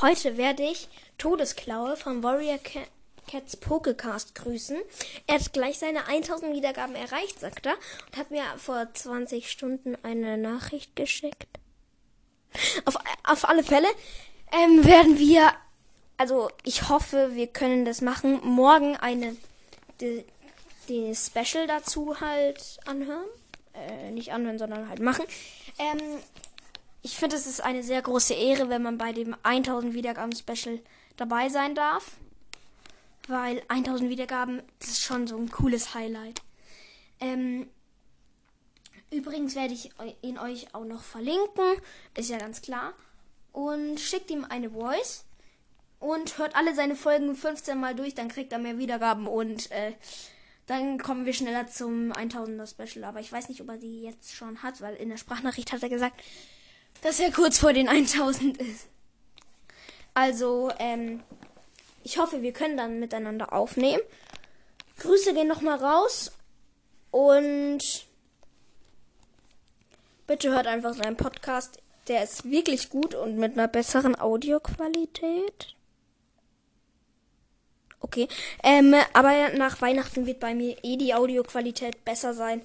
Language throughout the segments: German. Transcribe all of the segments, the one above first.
Heute werde ich Todesklaue vom Warrior Cats Pokecast grüßen. Er hat gleich seine 1000 Wiedergaben erreicht, sagt er, und hat mir vor 20 Stunden eine Nachricht geschickt. Auf, auf alle Fälle ähm, werden wir, also ich hoffe, wir können das machen, morgen eine die, die Special dazu halt anhören. Äh, nicht anhören, sondern halt machen. Ähm, ich finde, es ist eine sehr große Ehre, wenn man bei dem 1000 Wiedergaben Special dabei sein darf. Weil 1000 Wiedergaben, das ist schon so ein cooles Highlight. Ähm, übrigens werde ich ihn euch auch noch verlinken, ist ja ganz klar. Und schickt ihm eine Voice und hört alle seine Folgen 15 Mal durch, dann kriegt er mehr Wiedergaben und äh, dann kommen wir schneller zum 1000er Special. Aber ich weiß nicht, ob er die jetzt schon hat, weil in der Sprachnachricht hat er gesagt, dass er kurz vor den 1000 ist. Also, ähm, ich hoffe, wir können dann miteinander aufnehmen. Grüße gehen nochmal raus und bitte hört einfach seinen Podcast. Der ist wirklich gut und mit einer besseren Audioqualität. Okay. Ähm, aber nach Weihnachten wird bei mir eh die Audioqualität besser sein.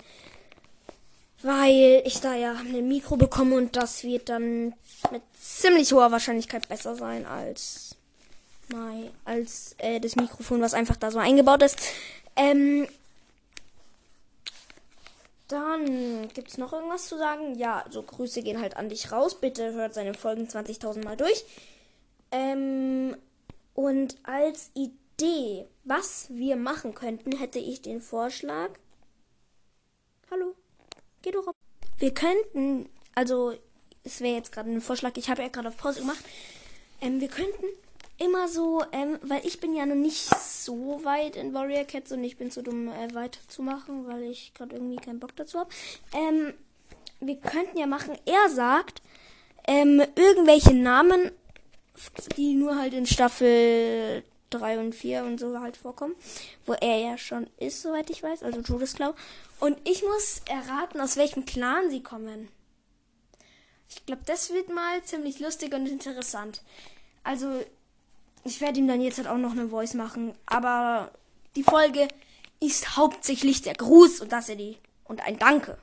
Weil ich da ja ein Mikro bekomme und das wird dann mit ziemlich hoher Wahrscheinlichkeit besser sein als mein, als äh, das Mikrofon, was einfach da so eingebaut ist. Ähm, dann gibt es noch irgendwas zu sagen? Ja, so Grüße gehen halt an dich raus. Bitte hört seine Folgen 20.000 Mal durch. Ähm, und als Idee, was wir machen könnten, hätte ich den Vorschlag. Geh doch auf. Wir könnten, also es wäre jetzt gerade ein Vorschlag, ich habe ja gerade auf Pause gemacht. Ähm, wir könnten immer so, ähm, weil ich bin ja noch nicht so weit in Warrior Cats und ich bin zu dumm äh, weiterzumachen, weil ich gerade irgendwie keinen Bock dazu habe. Ähm, wir könnten ja machen, er sagt ähm, irgendwelche Namen, die nur halt in Staffel 3 und 4 und so halt vorkommen, wo er ja schon ist, soweit ich weiß, also Todesklau. Und ich muss erraten, aus welchem Clan sie kommen. Ich glaube, das wird mal ziemlich lustig und interessant. Also, ich werde ihm dann jetzt halt auch noch eine Voice machen, aber die Folge ist hauptsächlich der Gruß und dass er die und ein Danke.